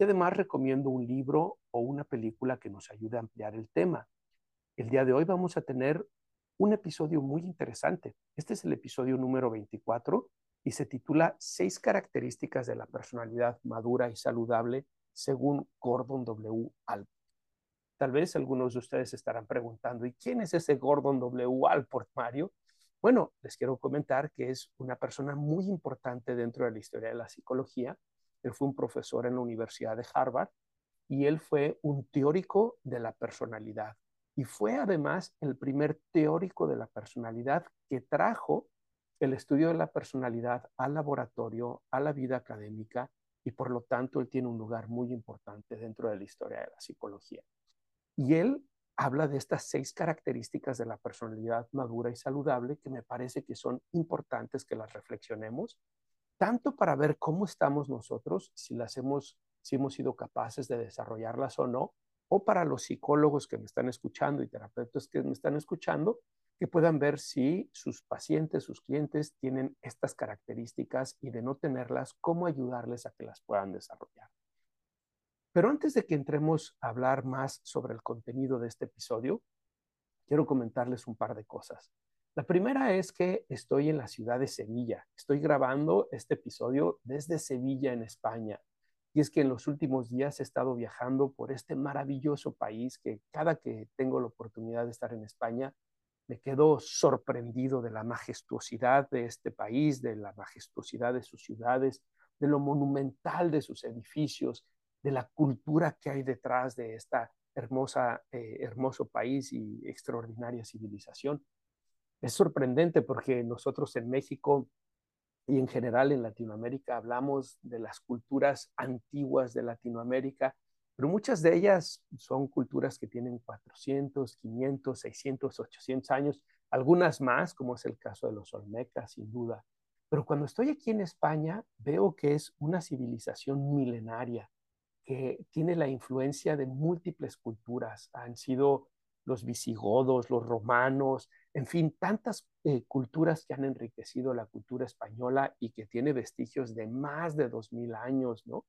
y además recomiendo un libro o una película que nos ayude a ampliar el tema. El día de hoy vamos a tener un episodio muy interesante. Este es el episodio número 24 y se titula Seis características de la personalidad madura y saludable según Gordon W. Alport. Tal vez algunos de ustedes estarán preguntando, ¿y quién es ese Gordon W. Alport, Mario? Bueno, les quiero comentar que es una persona muy importante dentro de la historia de la psicología él fue un profesor en la Universidad de Harvard y él fue un teórico de la personalidad. Y fue además el primer teórico de la personalidad que trajo el estudio de la personalidad al laboratorio, a la vida académica, y por lo tanto él tiene un lugar muy importante dentro de la historia de la psicología. Y él habla de estas seis características de la personalidad madura y saludable que me parece que son importantes que las reflexionemos tanto para ver cómo estamos nosotros, si las hemos, si hemos sido capaces de desarrollarlas o no, o para los psicólogos que me están escuchando y terapeutas que me están escuchando, que puedan ver si sus pacientes, sus clientes tienen estas características y de no tenerlas, cómo ayudarles a que las puedan desarrollar. Pero antes de que entremos a hablar más sobre el contenido de este episodio, quiero comentarles un par de cosas. La primera es que estoy en la ciudad de Sevilla. Estoy grabando este episodio desde Sevilla, en España. Y es que en los últimos días he estado viajando por este maravilloso país que cada que tengo la oportunidad de estar en España, me quedo sorprendido de la majestuosidad de este país, de la majestuosidad de sus ciudades, de lo monumental de sus edificios, de la cultura que hay detrás de esta hermosa, eh, hermoso país y extraordinaria civilización es sorprendente porque nosotros en México y en general en Latinoamérica hablamos de las culturas antiguas de Latinoamérica, pero muchas de ellas son culturas que tienen 400, 500, 600, 800 años, algunas más, como es el caso de los Olmecas, sin duda. Pero cuando estoy aquí en España, veo que es una civilización milenaria, que tiene la influencia de múltiples culturas. Han sido los visigodos, los romanos, en fin, tantas eh, culturas que han enriquecido la cultura española y que tiene vestigios de más de dos mil años, ¿no?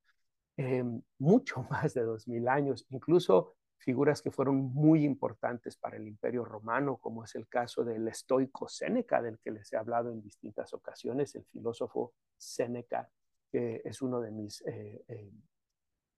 Em, mucho más de dos mil años, incluso figuras que fueron muy importantes para el imperio romano, como es el caso del estoico Séneca, del que les he hablado en distintas ocasiones, el filósofo Séneca, que es uno de mis eh, eh,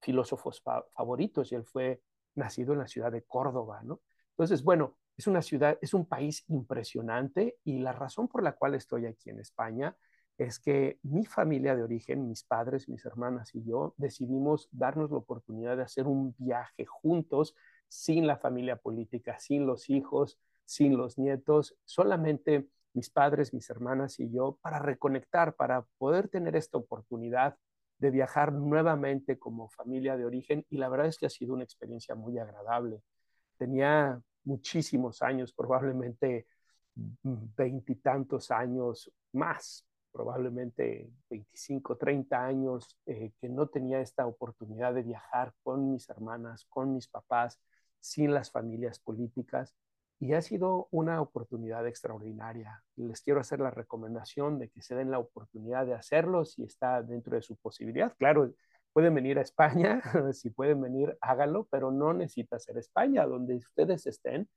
filósofos favoritos, y él fue nacido en la ciudad de Córdoba, ¿no? Entonces, bueno, es una ciudad, es un país impresionante y la razón por la cual estoy aquí en España es que mi familia de origen, mis padres, mis hermanas y yo decidimos darnos la oportunidad de hacer un viaje juntos sin la familia política, sin los hijos, sin los nietos, solamente mis padres, mis hermanas y yo para reconectar, para poder tener esta oportunidad de viajar nuevamente como familia de origen y la verdad es que ha sido una experiencia muy agradable tenía muchísimos años, probablemente veintitantos años más, probablemente 25, 30 años, eh, que no tenía esta oportunidad de viajar con mis hermanas, con mis papás, sin las familias políticas. Y ha sido una oportunidad extraordinaria. Les quiero hacer la recomendación de que se den la oportunidad de hacerlo si está dentro de su posibilidad. Claro, pueden venir a España, si pueden venir, háganlo, pero no necesita ser España, donde ustedes estén,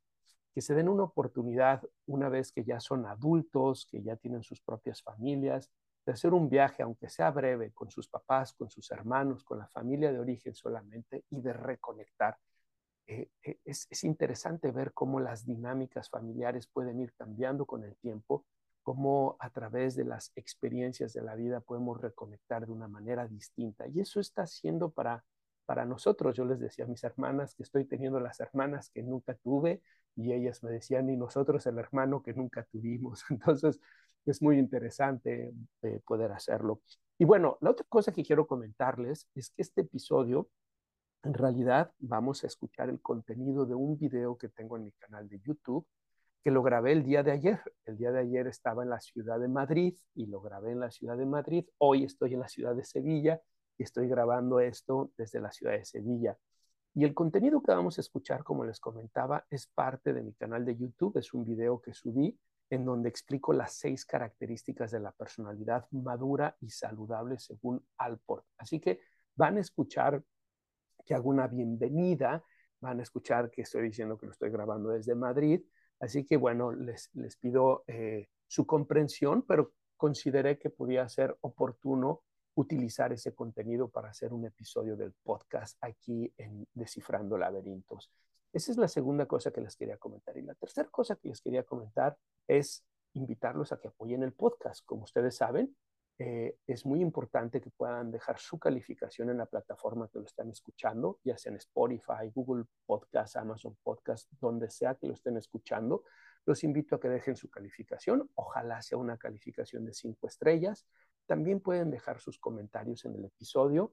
que se den una oportunidad una vez que ya son adultos, que ya tienen sus propias familias, de hacer un viaje, aunque sea breve, con sus papás, con sus hermanos, con la familia de origen solamente, y de reconectar. Eh, eh, es interesante ver cómo las dinámicas familiares pueden ir cambiando con el tiempo cómo a través de las experiencias de la vida podemos reconectar de una manera distinta. Y eso está haciendo para, para nosotros. Yo les decía a mis hermanas que estoy teniendo las hermanas que nunca tuve y ellas me decían, y nosotros el hermano que nunca tuvimos. Entonces, es muy interesante eh, poder hacerlo. Y bueno, la otra cosa que quiero comentarles es que este episodio En realidad vamos a escuchar el contenido de un video que tengo en mi canal de YouTube, lo grabé el día de ayer. El día de ayer estaba en la ciudad de Madrid y lo grabé en la ciudad de Madrid. Hoy estoy en la ciudad de Sevilla y estoy grabando esto desde la ciudad de Sevilla. Y el contenido que vamos a escuchar, como les comentaba, es parte de mi canal de YouTube. Es un video que subí en donde explico las seis características de la personalidad madura y saludable según Alport. Así que van a escuchar que hago una bienvenida, van a escuchar que estoy diciendo que lo estoy grabando desde Madrid. Así que bueno, les, pido eh, su comprensión, pero consideré que podía ser oportuno utilizar ese contenido para hacer un episodio del podcast aquí en Descifrando Laberintos. Esa es la segunda cosa que les quería comentar. Y la tercera cosa que les quería comentar es invitarlos a que apoyen el podcast. Como ustedes saben, eh, es muy importante que puedan dejar su calificación en la plataforma que lo están escuchando, ya sea en Spotify, Google Podcast, Amazon Podcast, donde sea que lo estén escuchando. Los invito a que dejen su calificación. Ojalá sea una calificación de cinco estrellas. También pueden dejar sus comentarios en el episodio.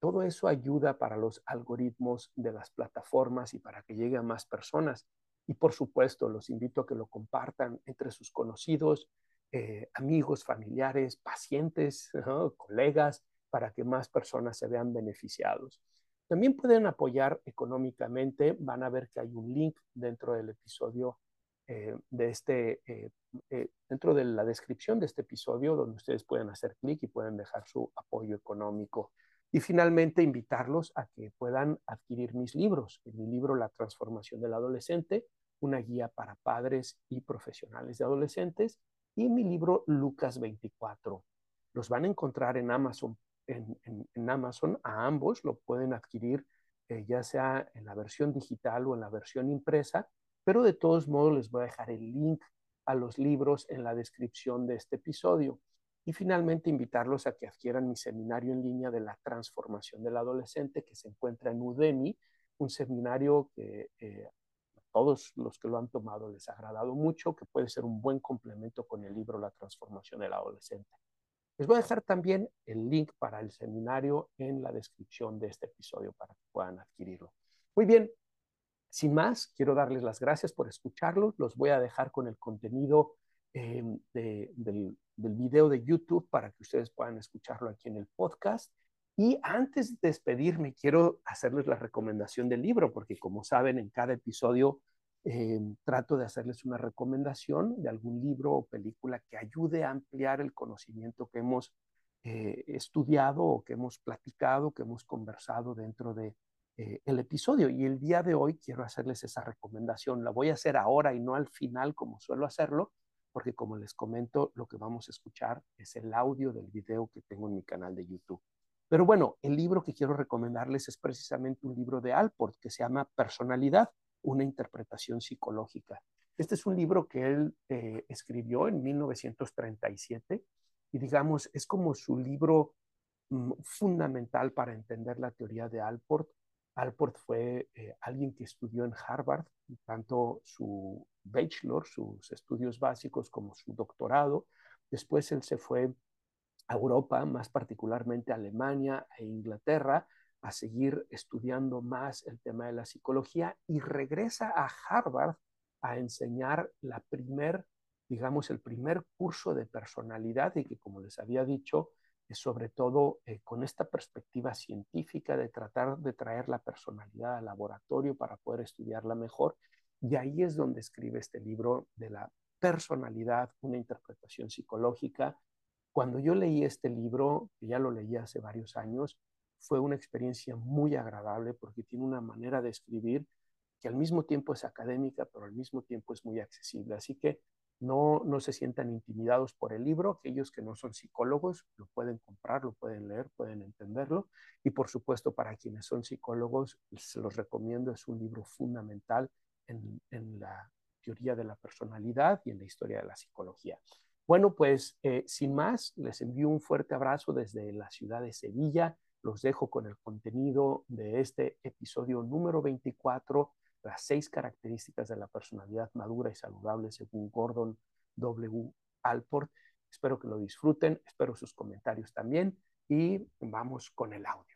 Todo eso ayuda para los algoritmos de las plataformas y para que llegue a más personas. Y por supuesto, los invito a que lo compartan entre sus conocidos, eh, amigos, familiares, pacientes, colegas, para que más personas se vean beneficiados. También pueden apoyar económicamente. Van a ver que hay un link dentro del episodio eh, de este, eh, dentro de la descripción de este episodio, donde ustedes pueden hacer clic y pueden dejar su apoyo económico. Y finalmente, invitarlos a que puedan adquirir mis libros. Mi libro La transformación del adolescente, una guía para padres y profesionales de adolescentes, y mi libro Lucas 24. Los van a encontrar en Amazon. En, Amazon, a ambos lo pueden adquirir eh, ya sea en la versión digital o en la versión impresa, pero de todos modos les voy a dejar el link a los libros en la descripción de este episodio. Y finalmente invitarlos a que adquieran mi seminario en línea de la transformación del adolescente que se encuentra en Udemy, un seminario que eh, todos los que lo han tomado les ha agradado mucho, que puede ser un buen complemento con el libro La transformación del adolescente. Les voy a dejar también el link para el seminario en la descripción de este episodio para que puedan adquirirlo. Muy bien, sin más, quiero darles las gracias por escucharlo. Los voy a dejar con el contenido del, del video de YouTube para que ustedes puedan escucharlo aquí en el podcast. Y antes de despedirme, quiero hacerles la recomendación del libro, porque como saben, en cada episodio em, trato de hacerles una recomendación de algún libro o película que ayude a ampliar el conocimiento que hemos eh, estudiado o que hemos platicado, que hemos conversado dentro de eh, el episodio. Y el día de hoy quiero hacerles esa recomendación. La voy a hacer ahora y no al final como suelo hacerlo, porque como les comento, lo que vamos a escuchar es el audio del video que tengo en mi canal de YouTube. Pero bueno, el libro que quiero recomendarles es precisamente un libro de Alport que se llama Personalidad, una interpretación psicológica. Este es un libro que él eh, escribió en 1937 y digamos, es como su libro mm, fundamental para entender la teoría de Alport. Alport fue eh, alguien que estudió en Harvard, tanto su bachelor, sus estudios básicos, como su doctorado. Después él se fue a Europa, más particularmente Alemania e Inglaterra, a seguir estudiando más el tema de la psicología y regresa a Harvard a enseñar la primer, digamos, el primer curso de personalidad y que, como les había dicho, es sobre todo eh, con esta perspectiva científica de tratar de traer la personalidad al laboratorio para poder estudiarla mejor y ahí es donde escribe este libro de la personalidad, una interpretación psicológica. Cuando yo leí este libro, ya lo leí hace varios años, fue una experiencia muy agradable porque tiene una manera de escribir que al mismo tiempo es académica, pero al mismo tiempo es muy accesible. Así que no, no se sientan intimidados por el libro. Aquellos que no son psicólogos lo pueden comprar, lo pueden leer, pueden entenderlo. Y por supuesto, para quienes son psicólogos, se los recomiendo. Es un libro fundamental en, la teoría de la personalidad y en la historia de la psicología. Bueno, pues eh, sin más, les envío un fuerte abrazo desde la ciudad de Sevilla. Los dejo con el contenido de este episodio número 24, las seis características de la personalidad madura y saludable según Gordon W. Alport. Espero que lo disfruten, espero sus comentarios también y vamos con el audio.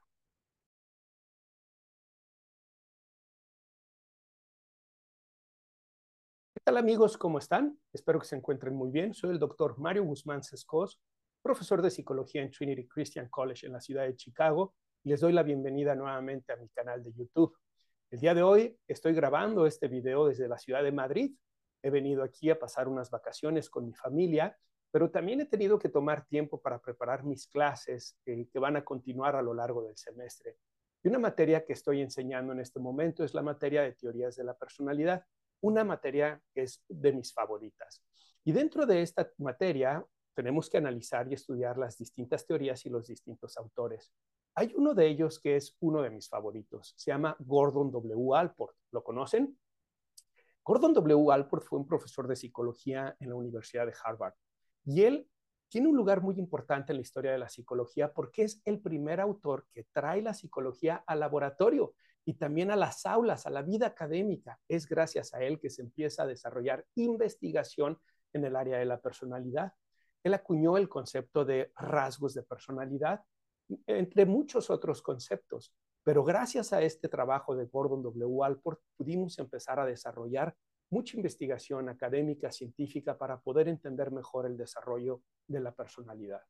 Tal amigos? ¿Cómo están? Espero que se encuentren muy bien. Soy el doctor Mario Guzmán Sescos, profesor de psicología en Trinity Christian College en la ciudad de Chicago les doy la bienvenida nuevamente a mi canal de YouTube. El día de hoy estoy grabando este video desde la ciudad de Madrid. He venido aquí a pasar unas vacaciones con mi familia, pero también he tenido que tomar tiempo para preparar mis clases que van a continuar a lo largo del semestre. Y una materia que estoy enseñando en este momento es la materia de teorías de la personalidad una materia que es de mis favoritas. Y dentro de esta materia tenemos que analizar y estudiar las distintas teorías y los distintos autores. Hay uno de ellos que es uno de mis favoritos. Se llama Gordon W. Alport. ¿Lo conocen? Gordon W. Alport fue un profesor de psicología en la Universidad de Harvard. Y él tiene un lugar muy importante en la historia de la psicología porque es el primer autor que trae la psicología al laboratorio y también a las aulas, a la vida académica. Es gracias a él que se empieza a desarrollar investigación en el área de la personalidad. Él acuñó el concepto de rasgos de personalidad, entre muchos otros conceptos. Pero gracias a este trabajo de Gordon W. Alport pudimos empezar a desarrollar mucha investigación académica, científica, para poder entender mejor el desarrollo de la personalidad.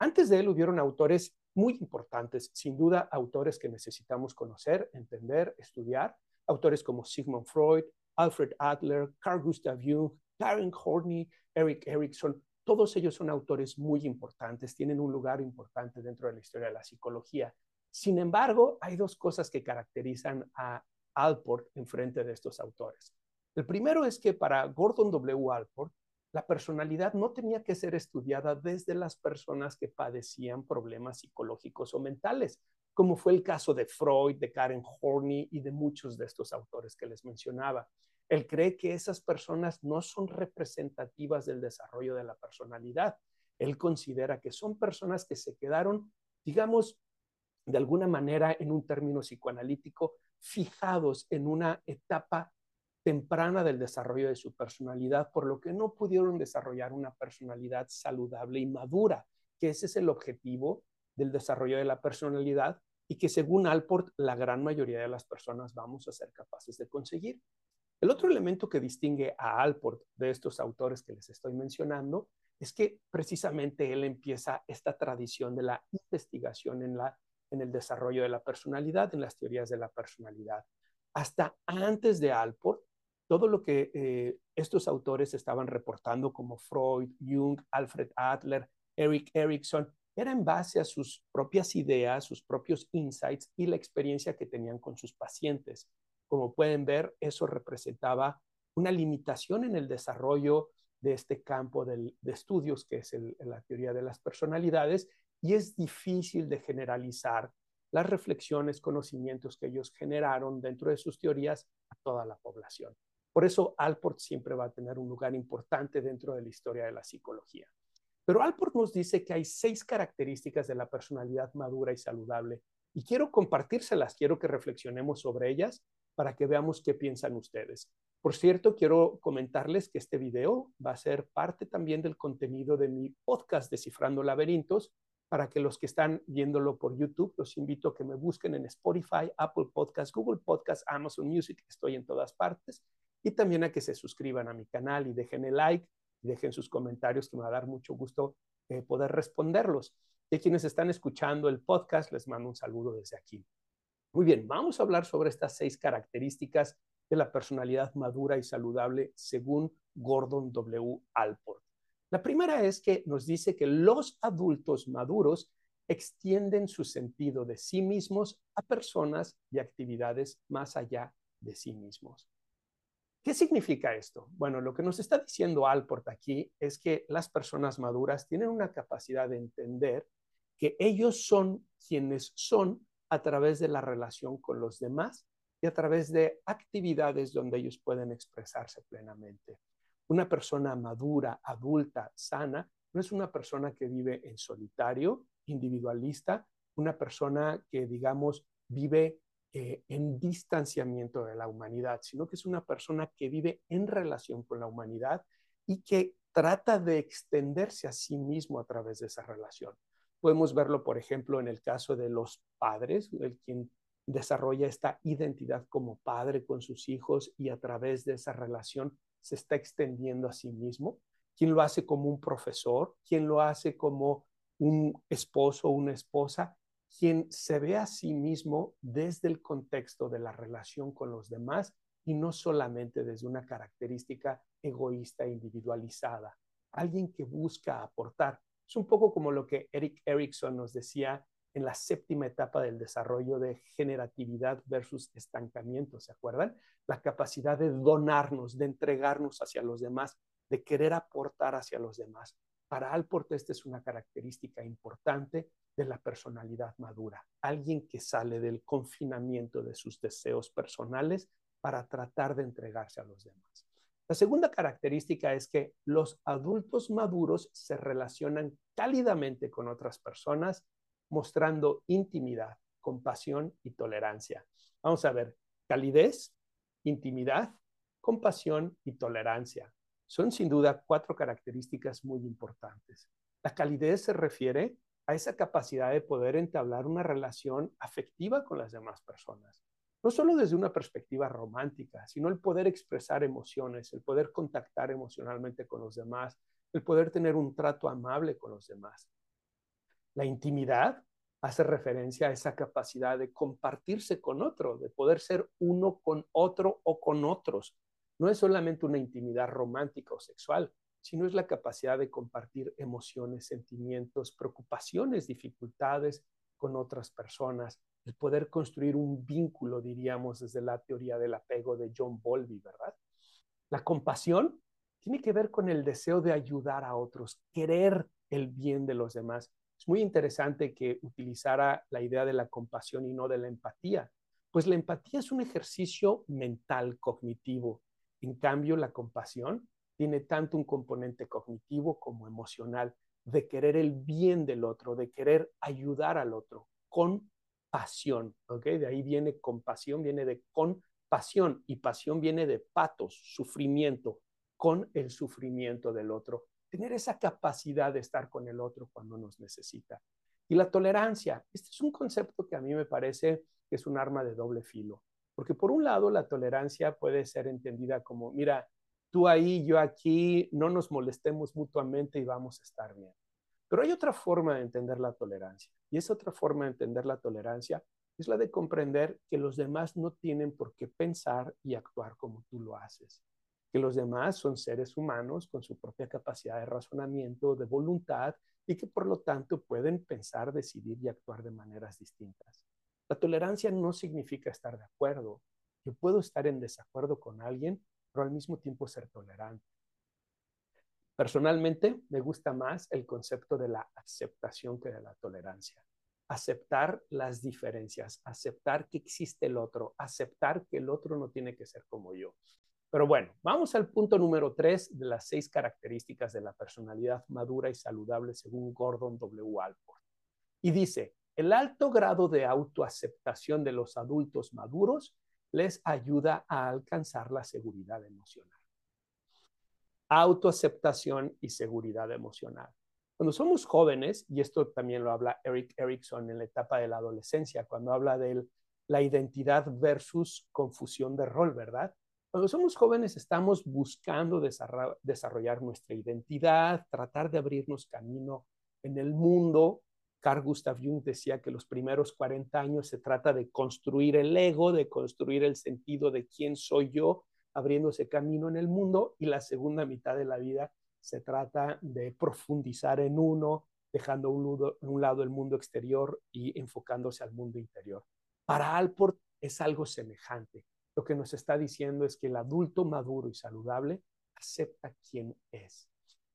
Antes de él hubieron autores muy importantes, sin duda autores que necesitamos conocer, entender, estudiar, autores como Sigmund Freud, Alfred Adler, Carl Gustav Jung, Karen Horney, Eric Erickson, todos ellos son autores muy importantes, tienen un lugar importante dentro de la historia de la psicología. Sin embargo, hay dos cosas que caracterizan a Alport en frente de estos autores. El primero es que para Gordon W. Alport, la personalidad no tenía que ser estudiada desde las personas que padecían problemas psicológicos o mentales, como fue el caso de Freud, de Karen Horney y de muchos de estos autores que les mencionaba. Él cree que esas personas no son representativas del desarrollo de la personalidad. Él considera que son personas que se quedaron, digamos, de alguna manera, en un término psicoanalítico, fijados en una etapa temprana del desarrollo de su personalidad, por lo que no pudieron desarrollar una personalidad saludable y madura, que ese es el objetivo del desarrollo de la personalidad y que según Alport la gran mayoría de las personas vamos a ser capaces de conseguir. El otro elemento que distingue a Alport de estos autores que les estoy mencionando es que precisamente él empieza esta tradición de la investigación en, la, en el desarrollo de la personalidad, en las teorías de la personalidad. Hasta antes de Alport, todo lo que eh, estos autores estaban reportando, como Freud, Jung, Alfred Adler, Eric Erickson, era en base a sus propias ideas, sus propios insights y la experiencia que tenían con sus pacientes. Como pueden ver, eso representaba una limitación en el desarrollo de este campo de estudios, que es la teoría de las personalidades, y es difícil de generalizar las reflexiones, conocimientos que ellos generaron dentro de sus teorías a toda la población. Por eso Alport siempre va a tener un lugar importante dentro de la historia de la psicología. Pero Alport nos dice que hay seis características de la personalidad madura y saludable y quiero compartírselas, quiero que reflexionemos sobre ellas para que veamos qué piensan ustedes. Por cierto, quiero comentarles que este video va a ser parte también del contenido de mi podcast Descifrando Laberintos. Para que los que están viéndolo por YouTube, los invito a que me busquen en Spotify, Apple Podcasts, Google Podcasts, Amazon Music, estoy en todas partes y también a que se suscriban a mi canal y dejen el like dejen sus comentarios que me va a dar mucho gusto eh, poder responderlos. Y a quienes están escuchando el podcast, les mando un saludo desde aquí. Muy bien, vamos a hablar sobre estas seis características de la personalidad madura y saludable según Gordon W. Alport. La primera es que nos dice que los adultos maduros extienden su sentido de sí mismos a personas y actividades más allá de sí mismos. ¿Qué significa esto? Bueno, lo que nos está diciendo Alport aquí es que las personas maduras tienen una capacidad de entender que ellos son quienes son a través de la relación con los demás y a través de actividades donde ellos pueden expresarse plenamente. Una persona madura, adulta, sana, no es una persona que vive en solitario, individualista, una persona que, digamos, vive eh, en distanciamiento de la humanidad, sino que es una persona que vive en relación con la humanidad y que trata de extenderse a sí mismo a través de esa relación. Podemos verlo, por ejemplo, en el caso de los padres, el quien desarrolla esta identidad como padre con sus hijos y a través de esa relación se está extendiendo a sí mismo, quién lo hace como un profesor, quién lo hace como un esposo o una esposa, quien se ve a sí mismo desde el contexto de la relación con los demás y no solamente desde una característica egoísta individualizada. Alguien que busca aportar. Es un poco como lo que Eric Erickson nos decía en la séptima etapa del desarrollo de generatividad versus estancamiento, ¿se acuerdan? La capacidad de donarnos, de entregarnos hacia los demás, de querer aportar hacia los demás. Para Alport esta es una característica importante de la personalidad madura, alguien que sale del confinamiento de sus deseos personales para tratar de entregarse a los demás. La segunda característica es que los adultos maduros se relacionan cálidamente con otras personas, mostrando intimidad, compasión y tolerancia. Vamos a ver, calidez, intimidad, compasión y tolerancia. Son sin duda cuatro características muy importantes. La calidez se refiere esa capacidad de poder entablar una relación afectiva con las demás personas. No solo desde una perspectiva romántica, sino el poder expresar emociones, el poder contactar emocionalmente con los demás, el poder tener un trato amable con los demás. La intimidad hace referencia a esa capacidad de compartirse con otro, de poder ser uno con otro o con otros. No es solamente una intimidad romántica o sexual, sino es la capacidad de compartir emociones, sentimientos, preocupaciones, dificultades con otras personas, el poder construir un vínculo, diríamos, desde la teoría del apego de John Bowlby, ¿verdad? La compasión tiene que ver con el deseo de ayudar a otros, querer el bien de los demás. Es muy interesante que utilizara la idea de la compasión y no de la empatía, pues la empatía es un ejercicio mental, cognitivo. En cambio, la compasión tiene tanto un componente cognitivo como emocional, de querer el bien del otro, de querer ayudar al otro con pasión, ¿ok? De ahí viene compasión, viene de compasión y pasión viene de patos, sufrimiento, con el sufrimiento del otro. Tener esa capacidad de estar con el otro cuando nos necesita. Y la tolerancia, este es un concepto que a mí me parece que es un arma de doble filo, porque por un lado la tolerancia puede ser entendida como, mira, tú ahí, yo aquí, no nos molestemos mutuamente y vamos a estar bien. Pero hay otra forma de entender la tolerancia, y esa otra forma de entender la tolerancia es la de comprender que los demás no tienen por qué pensar y actuar como tú lo haces, que los demás son seres humanos con su propia capacidad de razonamiento, de voluntad, y que por lo tanto pueden pensar, decidir y actuar de maneras distintas. La tolerancia no significa estar de acuerdo. Yo puedo estar en desacuerdo con alguien pero al mismo tiempo ser tolerante. Personalmente, me gusta más el concepto de la aceptación que de la tolerancia. Aceptar las diferencias, aceptar que existe el otro, aceptar que el otro no tiene que ser como yo. Pero bueno, vamos al punto número tres de las seis características de la personalidad madura y saludable según Gordon W. Alport. Y dice, el alto grado de autoaceptación de los adultos maduros les ayuda a alcanzar la seguridad emocional. Autoaceptación y seguridad emocional. Cuando somos jóvenes, y esto también lo habla Eric Erickson en la etapa de la adolescencia, cuando habla de la identidad versus confusión de rol, ¿verdad? Cuando somos jóvenes estamos buscando desarrollar nuestra identidad, tratar de abrirnos camino en el mundo Carl Gustav Jung decía que los primeros 40 años se trata de construir el ego, de construir el sentido de quién soy yo, abriéndose camino en el mundo, y la segunda mitad de la vida se trata de profundizar en uno, dejando un, un lado el mundo exterior y enfocándose al mundo interior. Para Alport es algo semejante. Lo que nos está diciendo es que el adulto maduro y saludable acepta quién es.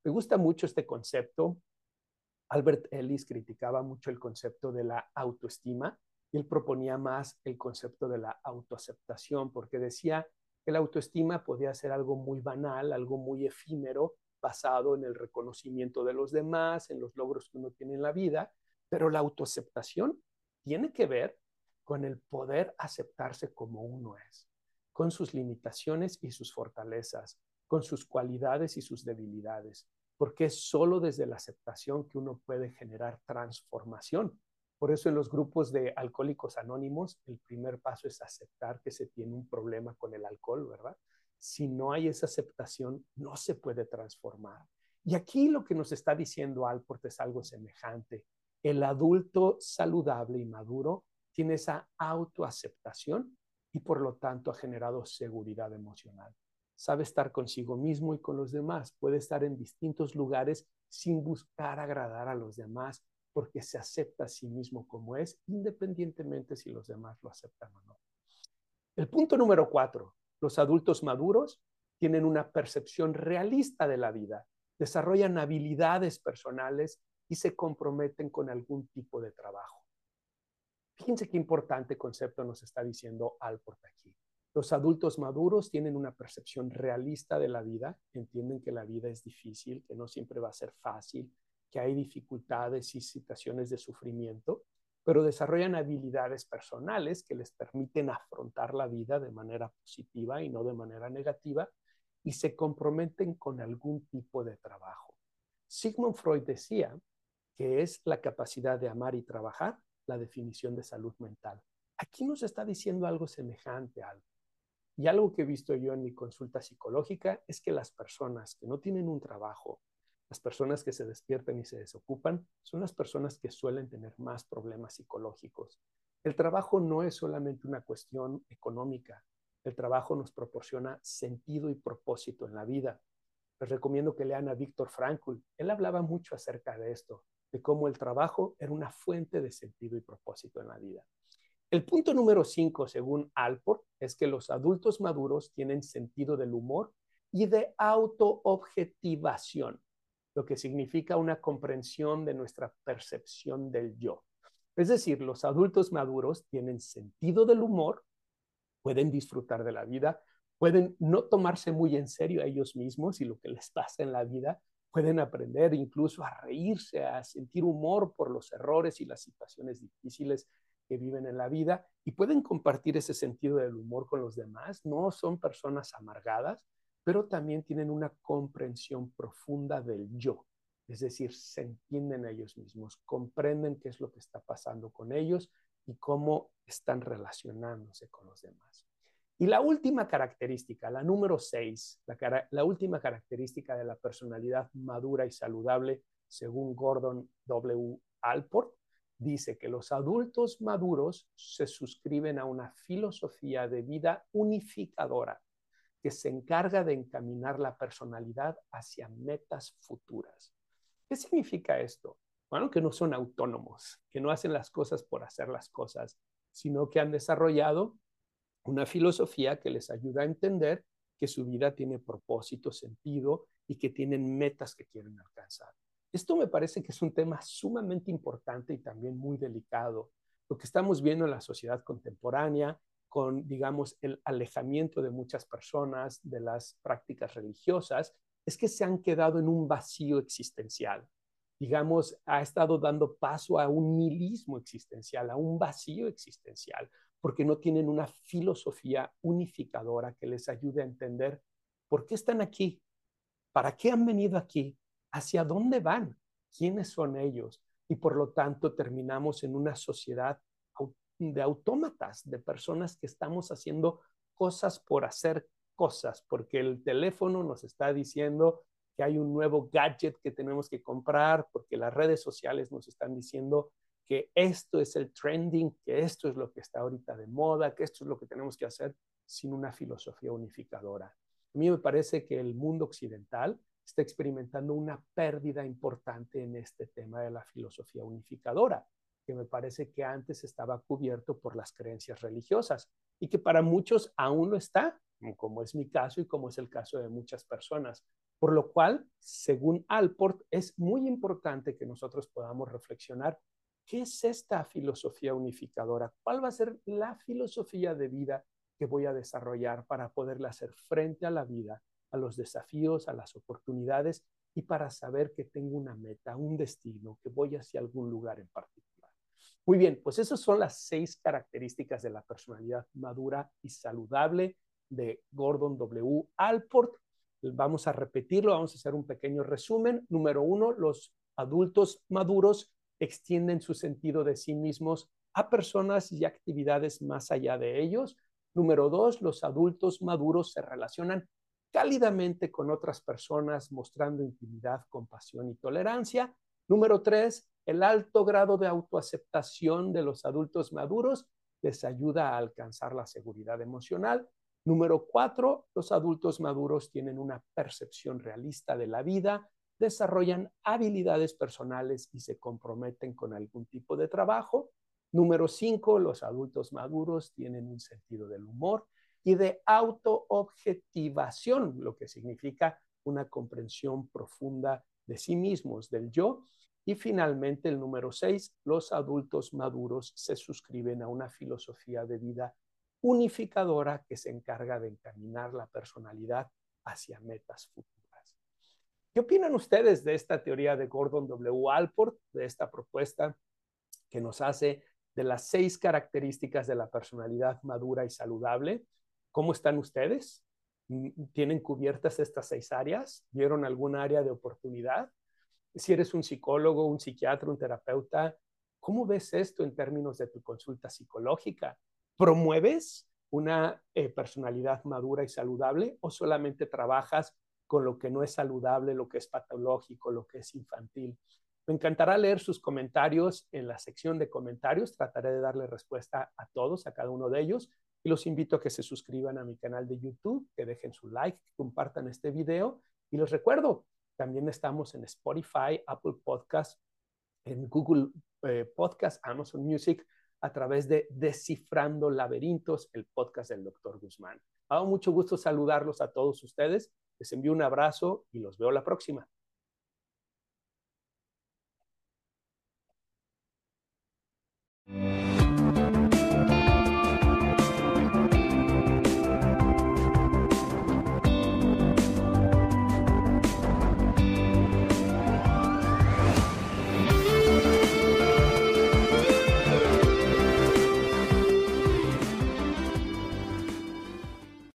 Me gusta mucho este concepto Albert Ellis criticaba mucho el concepto de la autoestima y él proponía más el concepto de la autoaceptación, porque decía que la autoestima podía ser algo muy banal, algo muy efímero, basado en el reconocimiento de los demás, en los logros que uno tiene en la vida, pero la autoaceptación tiene que ver con el poder aceptarse como uno es, con sus limitaciones y sus fortalezas, con sus cualidades y sus debilidades, porque es solo desde la aceptación que uno puede generar transformación. Por eso en los grupos de alcohólicos anónimos, el primer paso es aceptar que se tiene un problema con el alcohol, ¿verdad? Si no hay esa aceptación, no se puede transformar. Y aquí lo que nos está diciendo Alport es algo semejante. El adulto saludable y maduro tiene esa autoaceptación y por lo tanto ha generado seguridad emocional. Sabe estar consigo mismo y con los demás. Puede estar en distintos lugares sin buscar agradar a los demás porque se acepta a sí mismo como es, independientemente si los demás lo aceptan o no. El punto número cuatro, los adultos maduros tienen una percepción realista de la vida, desarrollan habilidades personales y se comprometen con algún tipo de trabajo. Fíjense qué importante concepto nos está diciendo Alport aquí. Los adultos maduros tienen una percepción realista de la vida, entienden que la vida es difícil, que no siempre va a ser fácil, que hay dificultades y situaciones de sufrimiento, pero desarrollan habilidades personales que les permiten afrontar la vida de manera positiva y no de manera negativa y se comprometen con algún tipo de trabajo. Sigmund Freud decía que es la capacidad de amar y trabajar la definición de salud mental. Aquí nos está diciendo algo semejante algo. Y algo que he visto yo en mi consulta psicológica es que las personas que no tienen un trabajo, las personas que se despiertan y se desocupan son las personas que suelen tener más problemas psicológicos. El trabajo no es solamente una cuestión económica. El trabajo nos proporciona sentido y propósito en la vida. Les recomiendo que lean a Víctor Frankl. Él hablaba mucho acerca de esto, de cómo el trabajo era una fuente de sentido y propósito en la vida. El punto número cinco, según Alport, es que los adultos maduros tienen sentido del humor y de autoobjetivación lo que significa una comprensión de nuestra percepción del yo. Es decir, los adultos maduros tienen sentido del humor, pueden disfrutar de la vida, pueden no tomarse muy en serio a ellos mismos y lo que les pasa en la vida, pueden aprender incluso a reírse, a sentir humor por los errores y las situaciones difíciles que viven en la vida y pueden compartir ese sentido del humor con los demás. No son personas amargadas, pero también tienen una comprensión profunda del yo. Es decir, se entienden ellos mismos, comprenden qué es lo que está pasando con ellos y cómo están relacionándose con los demás. Y la última característica, la número seis, la, la, última característica de la personalidad madura y saludable, según Gordon W. Alport, dice que los adultos maduros se suscriben a una filosofía de vida unificadora que se encarga de encaminar la personalidad hacia metas futuras. ¿Qué significa esto? Bueno, que no son autónomos, que no hacen las cosas por hacer las cosas, sino que han desarrollado una filosofía que les ayuda a entender que su vida tiene propósito, sentido y que tienen metas que quieren alcanzar. Esto me parece que es un tema sumamente importante y también muy delicado. Lo que estamos viendo en la sociedad contemporánea con, digamos, el alejamiento de muchas personas de las prácticas religiosas, es que se han quedado en un vacío existencial. Digamos, ha estado dando paso a un nihilismo existencial, a un vacío existencial, porque no tienen una filosofía unificadora que les ayude a entender por qué están aquí, para qué han venido aquí, hacia dónde van, quiénes son ellos. Y por lo tanto terminamos en una sociedad de autómatas, de personas que estamos haciendo cosas por hacer cosas, porque el teléfono nos está diciendo que hay un nuevo gadget que tenemos que comprar, porque las redes sociales nos están diciendo que esto es el trending, que esto es lo que está ahorita de moda, que esto es lo que tenemos que hacer sin una filosofía unificadora. A mí me parece que el mundo occidental está experimentando una pérdida importante en este tema de la filosofía unificadora que me parece que antes estaba cubierto por las creencias religiosas y que para muchos aún no está, como es mi caso y como es el caso de muchas personas. Por lo cual, según Alport, es muy importante que nosotros podamos reflexionar qué es esta filosofía unificadora, cuál va a ser la filosofía de vida que voy a desarrollar para poderle hacer frente a la vida, a los desafíos, a las oportunidades y para saber que tengo una meta, un destino, que voy hacia algún lugar en particular. Muy bien, pues esas son las seis características de la personalidad madura y saludable de Gordon W. Alport. Vamos a repetirlo, vamos a hacer un pequeño resumen. Número uno, los adultos maduros extienden su sentido de sí mismos a personas y actividades más allá de ellos. Número dos, los adultos maduros se relacionan cálidamente con otras personas, mostrando intimidad, compasión y tolerancia. Número tres, el alto grado de autoaceptación de los adultos maduros les ayuda a alcanzar la seguridad emocional. Número cuatro, los adultos maduros tienen una percepción realista de la vida, desarrollan habilidades personales y se comprometen con algún tipo de trabajo. Número cinco, los adultos maduros tienen un sentido del humor y de autoobjetivación, lo que significa una comprensión profunda de sí mismos, del yo. Y finalmente, el número seis, los adultos maduros se suscriben a una filosofía de vida unificadora que se encarga de encaminar la personalidad hacia metas futuras. ¿Qué opinan ustedes de esta teoría de Gordon W. Alport, de esta propuesta que nos hace de las seis características de la personalidad madura y saludable? ¿Cómo están ustedes? ¿Tienen cubiertas estas seis áreas? ¿Vieron algún área de oportunidad? Si eres un psicólogo, un psiquiatra, un terapeuta, ¿cómo ves esto en términos de tu consulta psicológica? ¿Promueves una eh, personalidad madura y saludable o solamente trabajas con lo que no es saludable, lo que es patológico, lo que es infantil? Me encantará leer sus comentarios en la sección de comentarios. Trataré de darle respuesta a todos, a cada uno de ellos. Y los invito a que se suscriban a mi canal de YouTube, que dejen su like, que compartan este video. Y les recuerdo, también estamos en Spotify, Apple Podcast, en Google eh, Podcast, Amazon Music, a través de Descifrando Laberintos, el podcast del doctor Guzmán. Ha dado mucho gusto saludarlos a todos ustedes. Les envío un abrazo y los veo la próxima.